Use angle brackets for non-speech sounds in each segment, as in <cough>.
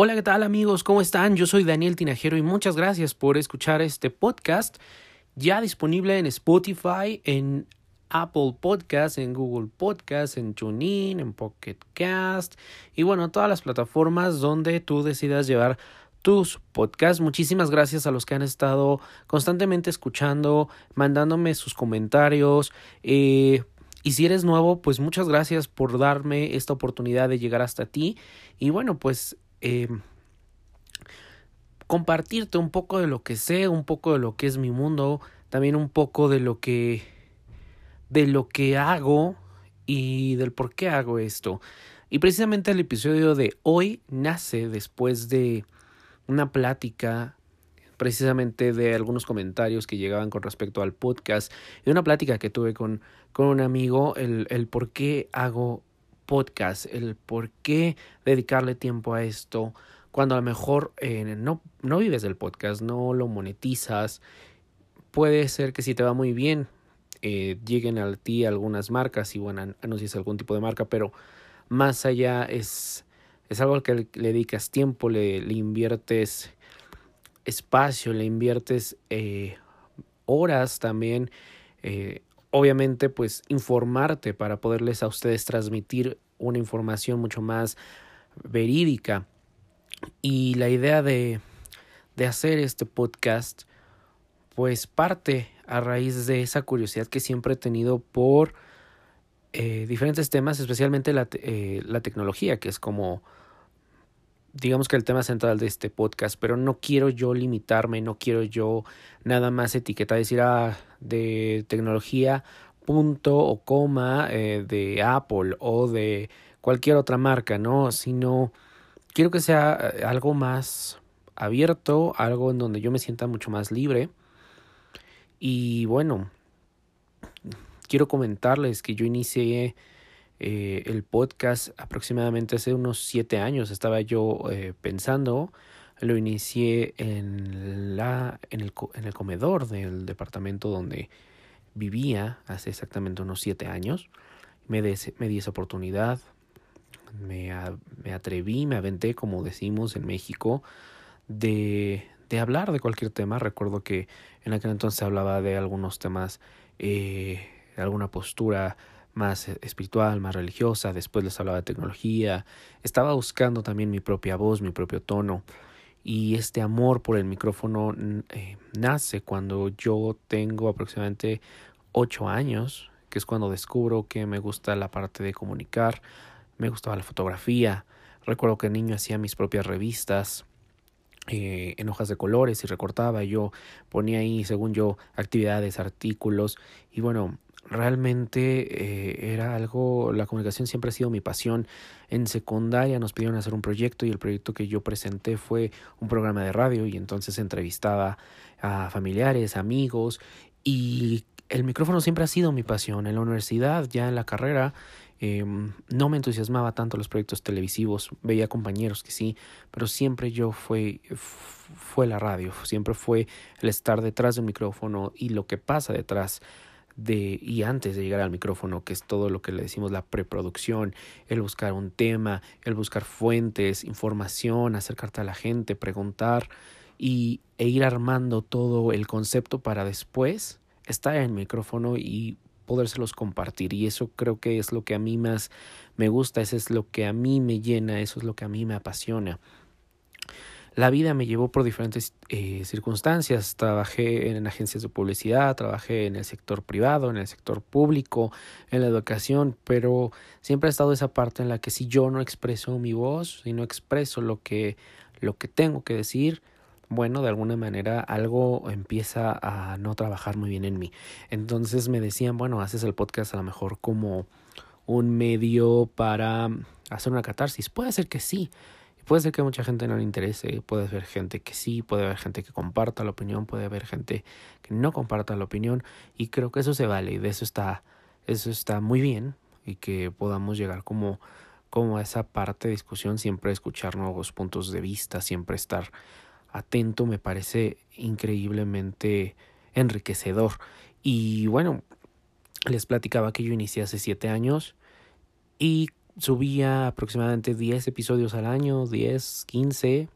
Hola, ¿qué tal amigos? ¿Cómo están? Yo soy Daniel Tinajero y muchas gracias por escuchar este podcast ya disponible en Spotify, en Apple Podcast, en Google Podcast, en TuneIn, en Pocket Cast y bueno, todas las plataformas donde tú decidas llevar tus podcasts. Muchísimas gracias a los que han estado constantemente escuchando, mandándome sus comentarios. Eh, y si eres nuevo, pues muchas gracias por darme esta oportunidad de llegar hasta ti. Y bueno, pues eh, compartirte un poco de lo que sé, un poco de lo que es mi mundo, también un poco de lo que de lo que hago y del por qué hago esto. Y precisamente el episodio de hoy nace después de una plática precisamente de algunos comentarios que llegaban con respecto al podcast y una plática que tuve con, con un amigo, el, el por qué hago podcast, el por qué dedicarle tiempo a esto, cuando a lo mejor eh, no, no vives del podcast, no lo monetizas, puede ser que si te va muy bien, eh, lleguen a ti algunas marcas y bueno, anuncies algún tipo de marca, pero más allá es, es algo que le, dedicas tiempo, le, le, inviertes espacio, le inviertes eh, horas también eh, obviamente pues informarte para poderles a ustedes transmitir una información mucho más verídica. Y la idea de, de hacer este podcast pues parte a raíz de esa curiosidad que siempre he tenido por eh, diferentes temas, especialmente la, eh, la tecnología, que es como digamos que el tema central de este podcast, pero no quiero yo limitarme, no quiero yo nada más etiquetar, decir, ah, de tecnología, punto o coma eh, de Apple o de cualquier otra marca, ¿no? Sino quiero que sea eh, algo más abierto, algo en donde yo me sienta mucho más libre. Y bueno, quiero comentarles que yo inicié eh, el podcast aproximadamente hace unos siete años. Estaba yo eh, pensando, lo inicié en, la, en, el, en el comedor del departamento donde vivía hace exactamente unos siete años. Me, me di esa oportunidad, me, me, atreví, me aventé, como decimos en México, de, de, hablar de cualquier tema. Recuerdo que en aquel entonces hablaba de algunos temas, eh, de alguna postura más e, espiritual, más religiosa, después les hablaba de tecnología, estaba buscando también mi propia voz, mi propio tono. Y este amor por el micrófono eh, nace cuando yo tengo aproximadamente ocho años, que es cuando descubro que me gusta la parte de comunicar, me gustaba la fotografía, recuerdo que niño hacía mis propias revistas, eh, en hojas de colores y recortaba, yo ponía ahí, según yo, actividades, artículos. Y bueno, realmente eh, era algo, la comunicación siempre ha sido mi pasión. En secundaria nos pidieron hacer un proyecto y el proyecto que yo presenté fue un programa de radio y entonces entrevistaba a familiares, amigos y el micrófono siempre ha sido mi pasión. En la universidad, ya en la carrera, eh, no me entusiasmaba tanto los proyectos televisivos, veía compañeros que sí, pero siempre yo fue, fue la radio, siempre fue el estar detrás del micrófono y lo que pasa detrás de y antes de llegar al micrófono, que es todo lo que le decimos la preproducción, el buscar un tema, el buscar fuentes, información, acercarte a la gente, preguntar y e ir armando todo el concepto para después estar en el micrófono y podérselos compartir y eso creo que es lo que a mí más me gusta, eso es lo que a mí me llena, eso es lo que a mí me apasiona. La vida me llevó por diferentes eh, circunstancias. Trabajé en agencias de publicidad, trabajé en el sector privado, en el sector público, en la educación, pero siempre ha estado esa parte en la que si yo no expreso mi voz, si no expreso lo que, lo que tengo que decir, bueno, de alguna manera algo empieza a no trabajar muy bien en mí. Entonces me decían, bueno, haces el podcast a lo mejor como un medio para hacer una catarsis. Puede ser que sí, Puede ser que a mucha gente no le interese, puede haber gente que sí, puede haber gente que comparta la opinión, puede haber gente que no comparta la opinión y creo que eso se vale y de eso está, eso está muy bien y que podamos llegar como, como a esa parte de discusión, siempre escuchar nuevos puntos de vista, siempre estar atento, me parece increíblemente enriquecedor. Y bueno, les platicaba que yo inicié hace siete años y subía aproximadamente 10 episodios al año, 10, 15.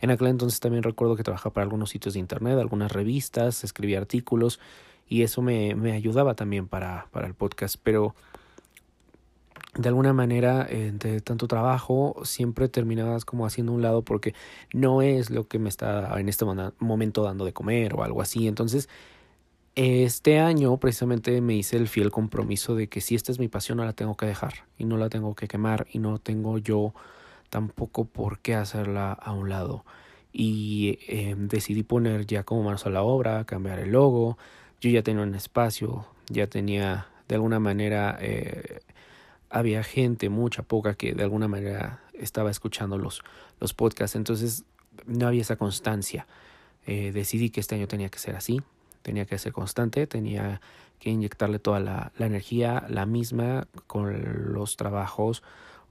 En aquel entonces también recuerdo que trabajaba para algunos sitios de internet, algunas revistas, escribía artículos y eso me, me ayudaba también para, para el podcast. Pero de alguna manera, entre tanto trabajo, siempre terminabas como haciendo un lado porque no es lo que me está en este momento dando de comer o algo así. Entonces, este año precisamente me hice el fiel compromiso de que si esta es mi pasión no la tengo que dejar y no la tengo que quemar y no tengo yo tampoco por qué hacerla a un lado. Y eh, decidí poner ya como manos a la obra, cambiar el logo. Yo ya tenía un espacio, ya tenía de alguna manera eh, había gente, mucha, poca, que de alguna manera estaba escuchando los, los podcasts. Entonces no había esa constancia. Eh, decidí que este año tenía que ser así, tenía que ser constante, tenía que inyectarle toda la, energía, la misma, con los trabajos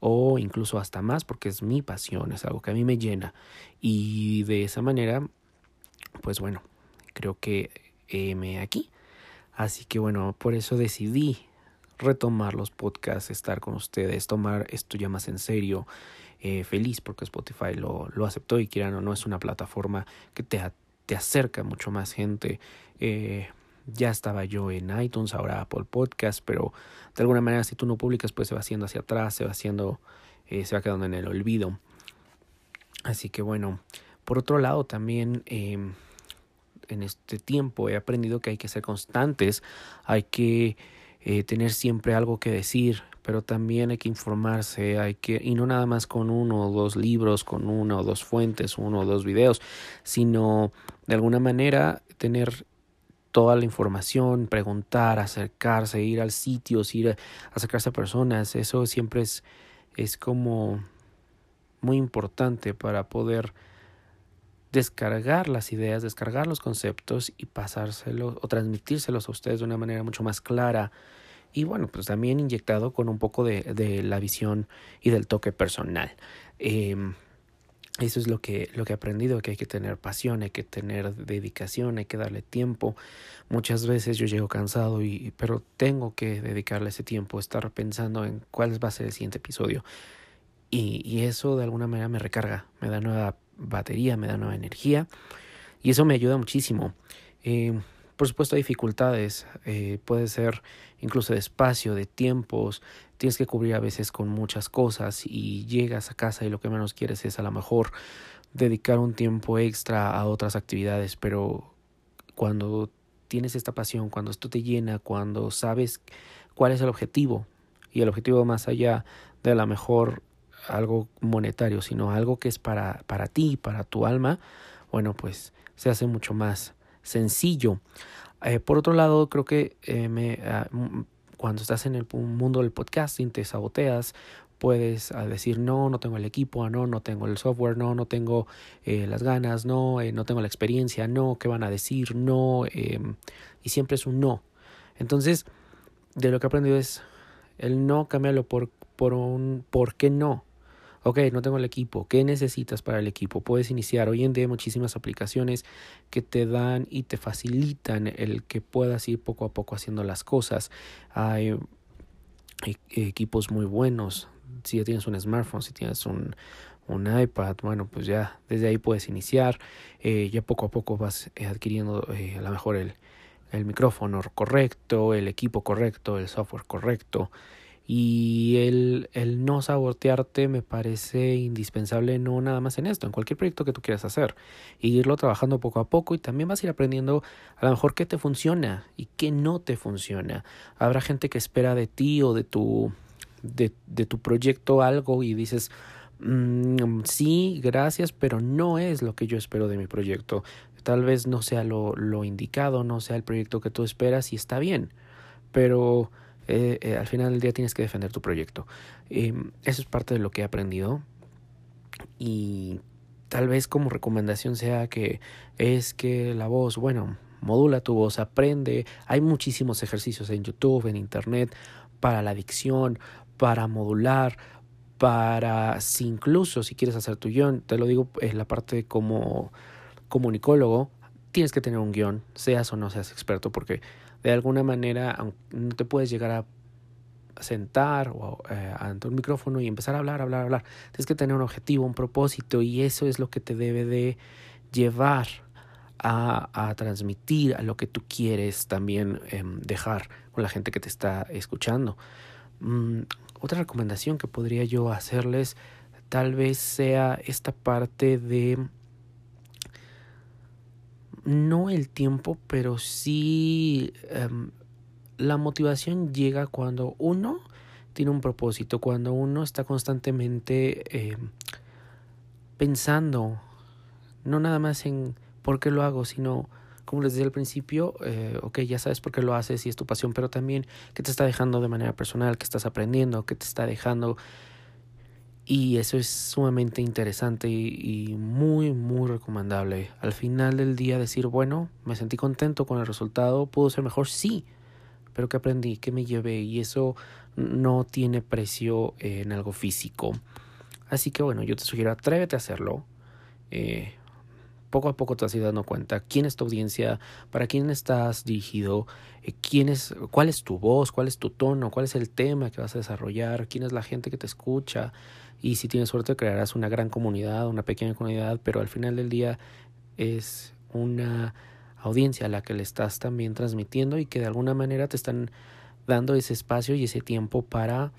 o incluso hasta más, porque es mi pasión, es algo que a mí me llena. Y de esa manera, pues bueno, creo que me aquí. Así que bueno, por eso decidí retomar los podcasts, estar con ustedes, tomar esto ya más en serio. Eh, feliz porque Spotify lo, lo aceptó y quieran o no es una plataforma que te, te acerca mucho más gente. Eh, ya estaba yo en iTunes, ahora Apple Podcast, pero de alguna manera si tú no publicas pues se va haciendo hacia atrás, se va haciendo, eh, se va quedando en el olvido. Así que bueno, por otro lado también em, en este tiempo he aprendido que hay que ser constantes, hay que eh, tener siempre algo que decir, pero también hay que informarse, hay que, y no nada más con uno o dos libros, con una o dos fuentes, uno o dos videos, sino de alguna manera tener toda la información, preguntar, acercarse, ir al sitio, ir a acercarse a personas, eso siempre es, es como muy importante para poder descargar las ideas, descargar los conceptos y pasárselos o transmitírselos a ustedes de una manera mucho más clara y bueno, pues también inyectado con un poco de, de la visión y del toque personal. Eh, eso es lo que, lo que he aprendido, que hay que tener pasión, hay que tener dedicación, hay que darle tiempo. Muchas veces yo llego cansado, y, pero tengo que dedicarle ese tiempo, estar pensando en cuál va a ser el siguiente episodio. Y, y eso de alguna manera me recarga, me da nueva batería, me da nueva energía y eso me ayuda muchísimo. Eh, por supuesto hay dificultades, eh, puede ser incluso de espacio, de tiempos, tienes que cubrir a veces con muchas cosas y llegas a casa y lo que menos quieres es a lo mejor dedicar un tiempo extra a otras actividades, pero cuando tienes esta pasión, cuando esto te llena, cuando sabes cuál es el objetivo y el objetivo más allá de a lo mejor algo monetario, sino algo que es para, para ti, para tu alma, bueno, pues se hace mucho más sencillo. Eh, por otro lado, creo que eh, me, ah, cuando estás en el mundo del podcasting te saboteas, puedes ah, decir no, no tengo el equipo, no, no tengo el software, no, no tengo eh, las ganas, no, no tengo la experiencia, no, ¿qué van a decir? No, em, y siempre es un no. Entonces, de lo que he aprendido es el no cambiarlo por, por un por qué no ok, no tengo el equipo, ¿qué necesitas para el equipo? Puedes iniciar hoy en día muchísimas aplicaciones que te dan y te facilitan el que puedas ir poco a poco haciendo las cosas. Hay e-, equipos muy buenos. Si ya tienes un smartphone, si tienes un, un iPad, bueno, pues ya desde ahí puedes iniciar. Eh, ya poco a poco vas eh, adquiriendo eh, a lo mejor el, el micrófono correcto, el equipo correcto, el software correcto. Y el, el no sabotearte me parece indispensable no nada más en esto, en cualquier proyecto que tú quieras hacer. Y irlo trabajando poco a poco y también vas a ir aprendiendo a lo mejor qué te funciona y qué no te funciona. Habrá gente que espera de ti o de tu, de, de tu proyecto algo y dices, mm, sí, gracias, pero no es lo que yo espero de mi proyecto. Tal vez no sea lo, lo indicado, no sea el proyecto que tú esperas y está bien. Pero eh, eh, al final del día tienes que defender tu proyecto. Eso es parte de lo que he aprendido y tal vez como recomendación sea que es que la voz, bueno, modula tu voz, aprende. Hay muchísimos ejercicios en YouTube, en Internet, para la dicción, para modular, para si incluso si quieres hacer tu guion, te lo digo en la parte como comunicólogo, tienes que tener un guion, seas o no seas experto, porque de alguna manera no te puedes llegar a, sentar o, eh, ante un micrófono y empezar a hablar, hablar, hablar. Tienes que tener un objetivo, un propósito y eso es lo que te debe de llevar a, transmitir a lo que tú quieres también em, dejar con la gente que te está escuchando. Mm, otra recomendación que podría yo hacerles tal vez sea esta parte de no el tiempo, pero sí em, la motivación llega cuando uno tiene un propósito, cuando uno está constantemente em, pensando, no nada más en por qué lo hago, sino, como les decía al principio, eh, ok, ya sabes por qué lo haces y es tu pasión, pero también qué te está dejando de manera personal, qué estás aprendiendo, qué te está dejando y eso es sumamente interesante y, muy, muy recomendable. Al final del día decir, bueno, me sentí contento con el resultado, pudo ser mejor, sí, pero ¿qué aprendí? ¿Qué me llevé? Y eso no tiene precio en algo físico. Así que bueno, yo te sugiero, atrévete a hacerlo. Eh, poco a poco te vas a ir dando cuenta quién es tu audiencia, para quién estás dirigido, eh, quién cuál es tu voz, cuál es tu tono, cuál es el tema que vas a desarrollar, quién es la gente que te escucha y si tienes suerte crearás una gran comunidad, una pequeña comunidad, pero al final del día es una audiencia a la que le estás también transmitiendo y que de alguna manera te están dando ese espacio y ese tiempo para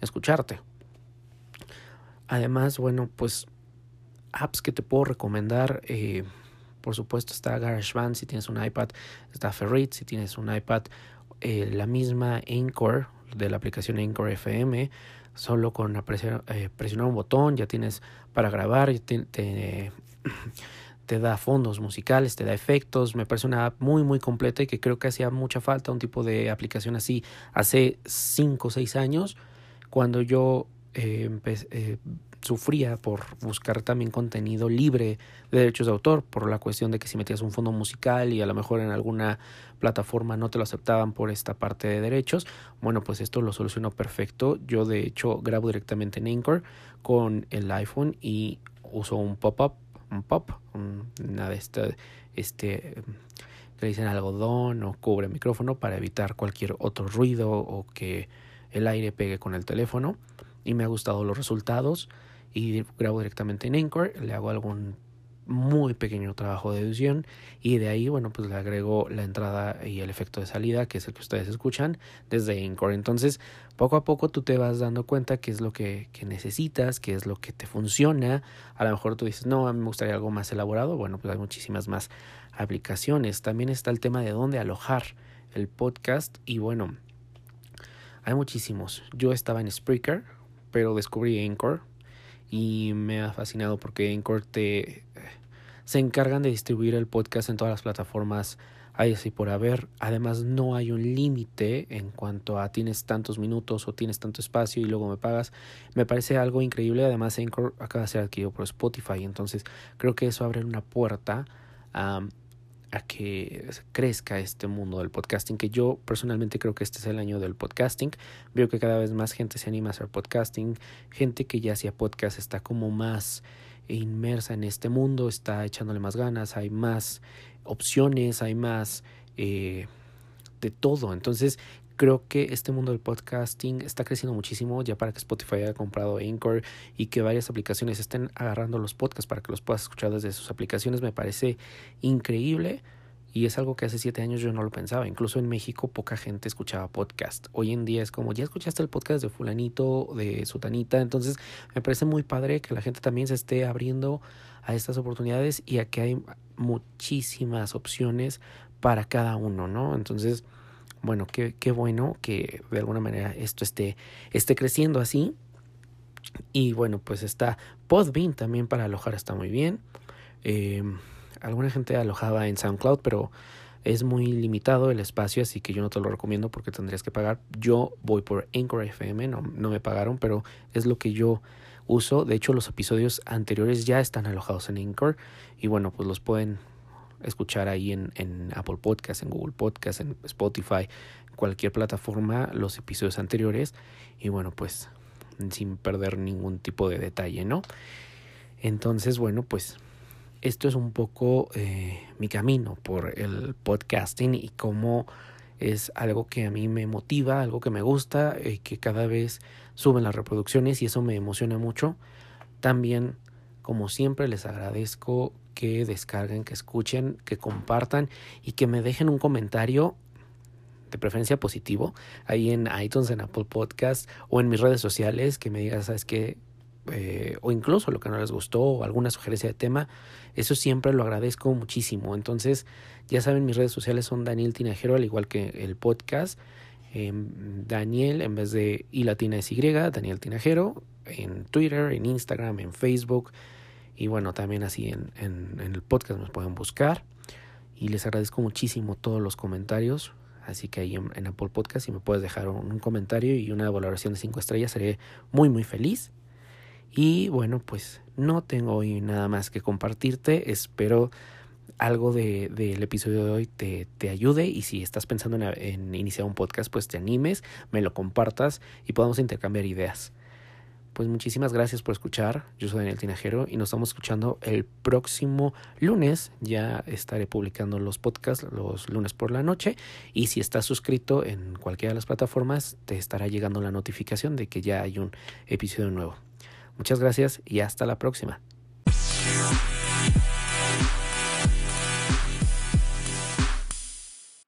escucharte. Además, bueno, pues apps que te puedo recomendar, eh, por supuesto está GarageBand si tienes un iPad, está Ferrit si tienes un iPad, eh, la misma Anchor de la aplicación Anchor FM, solo con eh, presionar, un botón ya tienes para grabar, te, <clears throat> te, da fondos musicales, te da efectos, me parece una app muy muy completa y que creo que hacía mucha falta un tipo de aplicación así hace 5 o 6 años cuando yo eh, eh, sufría por buscar también contenido libre de derechos de autor, por la cuestión de que si metías un fondo musical y a lo mejor en alguna plataforma no te lo aceptaban por esta parte de derechos, bueno, pues esto lo solucionó perfecto. Yo de hecho grabo directamente en Anchor con el iPhone y uso un pop-up, un pop, una de este, este que dicen algodón o cubre micrófono para evitar cualquier otro ruido o que el aire pegue con el teléfono y me ha gustado los resultados y grabo directamente en Anchor, le hago algún muy pequeño trabajo de edición y de ahí, bueno, pues le agrego la entrada y el efecto de salida, que es el que ustedes escuchan desde Anchor. Entonces, poco a poco tú te vas dando cuenta qué es lo que, que necesitas, qué es lo que te funciona. A lo mejor tú dices, no, a mí me gustaría algo más elaborado. Bueno, pues hay muchísimas más aplicaciones. También está el tema de dónde alojar el podcast y bueno, hay muchísimos. Yo estaba en Spreaker, pero descubrí Anchor y me ha fascinado porque Anchor te se encargan de distribuir el podcast en todas las plataformas hay así por haber. Además, no hay un límite en cuanto a tienes tantos minutos o tienes tanto espacio y luego me pagas. Me parece algo increíble. Además, Anchor acaba de ser adquirido por Spotify. Entonces, creo que eso abre una puerta a que crezca este mundo del podcasting, que yo personalmente creo que este es el año del podcasting. Veo que cada vez más gente se anima a hacer podcasting, gente que ya hacía podcast está como más inmersa en este mundo, está echándole más ganas, hay más opciones, hay más eh, de todo. Entonces creo que este mundo del podcasting está creciendo muchísimo ya para que Spotify haya comprado Anchor y que varias aplicaciones estén agarrando los podcasts para que los puedas escuchar desde sus aplicaciones me parece increíble y es algo que hace siete años yo no lo pensaba. Incluso en México poca gente escuchaba podcast. Hoy en día es como, ya escuchaste el podcast de fulanito, de sutanita. Entonces me parece muy padre que la gente también se esté abriendo a estas oportunidades y a que hay muchísimas opciones para cada uno, ¿no? Entonces bueno, qué, qué bueno que de alguna manera esto esté, esté creciendo así. Y bueno, pues está Podbean también para alojar está muy bien. Eh, alguna gente alojaba en SoundCloud, pero es muy limitado el espacio, así que yo no te lo recomiendo porque tendrías que pagar. Yo voy por Anchor FM, no, no me pagaron, pero es lo que yo uso. De hecho, los episodios anteriores ya están alojados en Anchor y bueno, pues los pueden escuchar ahí en, en Apple Podcast, en Google Podcast, en Spotify, cualquier plataforma, los episodios anteriores. Y bueno, pues sin perder ningún tipo de detalle, ¿no? Entonces, bueno, pues esto es un poco eh, mi camino por el podcasting y cómo es algo que a mí me motiva, algo que me gusta, eh, que cada vez suben las reproducciones y eso me emociona mucho. También, como siempre, les agradezco que descarguen, que escuchen, que compartan y que me dejen un comentario de preferencia positivo ahí en iTunes, en Apple Podcast o en mis redes sociales, que me digas, ¿sabes qué? Eh, o incluso lo que no les gustó o alguna sugerencia de tema, eso siempre lo agradezco muchísimo. Entonces, ya saben, mis redes sociales son Daniel Tinajero, al igual que el podcast. Em, Daniel, en vez de I latina es Y, Daniel Tinajero, en Twitter, en Instagram, en Facebook. Y bueno, también así en, en, el podcast nos pueden buscar. Y les agradezco muchísimo todos los comentarios. Así que ahí en, Apple Podcast, si me puedes dejar un, comentario y una valoración de 5 estrellas, seré muy, muy feliz. Y bueno, pues no tengo hoy nada más que compartirte. Espero algo del de, episodio de hoy te, te, ayude y si estás pensando en, en, iniciar un podcast, pues te animes, me lo compartas y podamos intercambiar ideas. Pues muchísimas gracias por escuchar. Yo soy Daniel Tinajero y nos estamos escuchando el próximo lunes. Ya estaré publicando los podcasts los lunes por la noche y si estás suscrito en cualquiera de las plataformas te estará llegando la notificación de que ya hay un episodio nuevo. Muchas gracias y hasta la próxima.